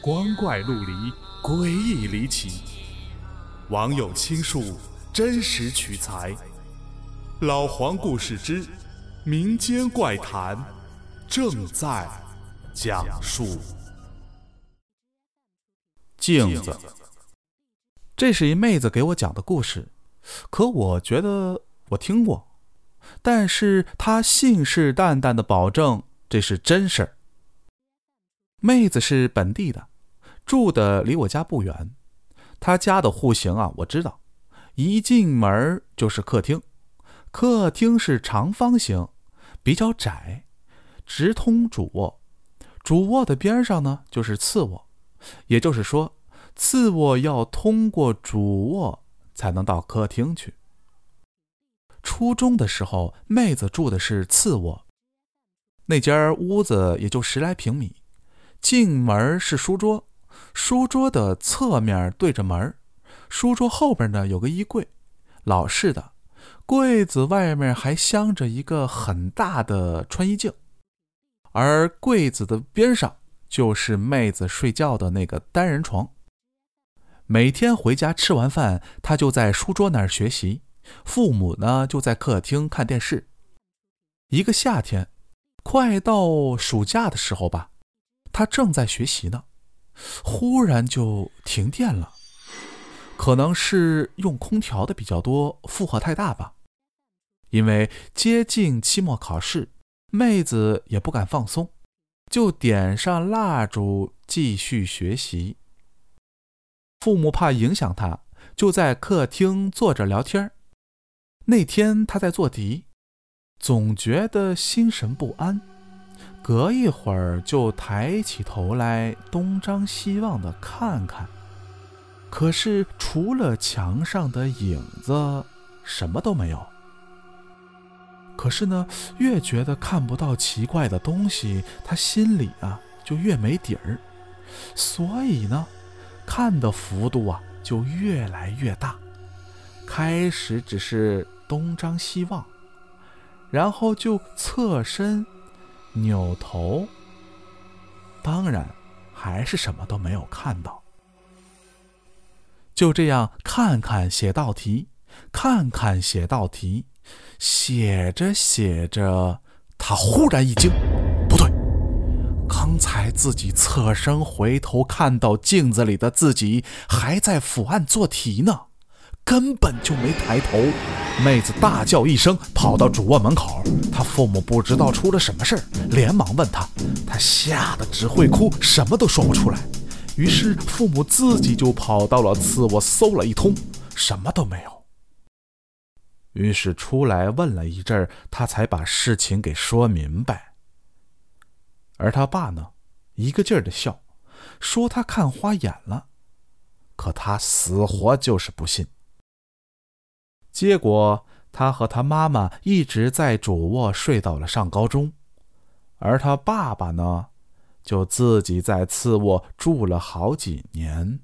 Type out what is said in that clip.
光怪陆离，诡异离奇。网友倾述，真实取材。老黄故事之民间怪谈正在讲述。镜子，这是一妹子给我讲的故事，可我觉得我听过，但是她信誓旦旦的保证这是真事儿。妹子是本地的，住的离我家不远。她家的户型啊，我知道，一进门就是客厅，客厅是长方形，比较窄，直通主卧。主卧的边上呢就是次卧，也就是说，次卧要通过主卧才能到客厅去。初中的时候，妹子住的是次卧，那间屋子也就十来平米。进门是书桌，书桌的侧面对着门，书桌后边呢有个衣柜，老式的，柜子外面还镶着一个很大的穿衣镜，而柜子的边上就是妹子睡觉的那个单人床。每天回家吃完饭，她就在书桌那儿学习，父母呢就在客厅看电视。一个夏天，快到暑假的时候吧。他正在学习呢，忽然就停电了，可能是用空调的比较多，负荷太大吧。因为接近期末考试，妹子也不敢放松，就点上蜡烛继续学习。父母怕影响他，就在客厅坐着聊天。那天他在做题，总觉得心神不安。隔一会儿就抬起头来，东张西望的看看，可是除了墙上的影子，什么都没有。可是呢，越觉得看不到奇怪的东西，他心里啊就越没底儿，所以呢，看的幅度啊就越来越大。开始只是东张西望，然后就侧身。扭头，当然还是什么都没有看到。就这样看看写道题，看看写道题，写着写着，他忽然一惊，不对，刚才自己侧身回头看到镜子里的自己还在伏案做题呢。根本就没抬头，妹子大叫一声，跑到主卧门口。她父母不知道出了什么事儿，连忙问她，她吓得只会哭，什么都说不出来。于是父母自己就跑到了次卧搜了一通，什么都没有。于是出来问了一阵，他才把事情给说明白。而他爸呢，一个劲儿的笑，说他看花眼了，可他死活就是不信。结果，他和他妈妈一直在主卧睡到了上高中，而他爸爸呢，就自己在次卧住了好几年。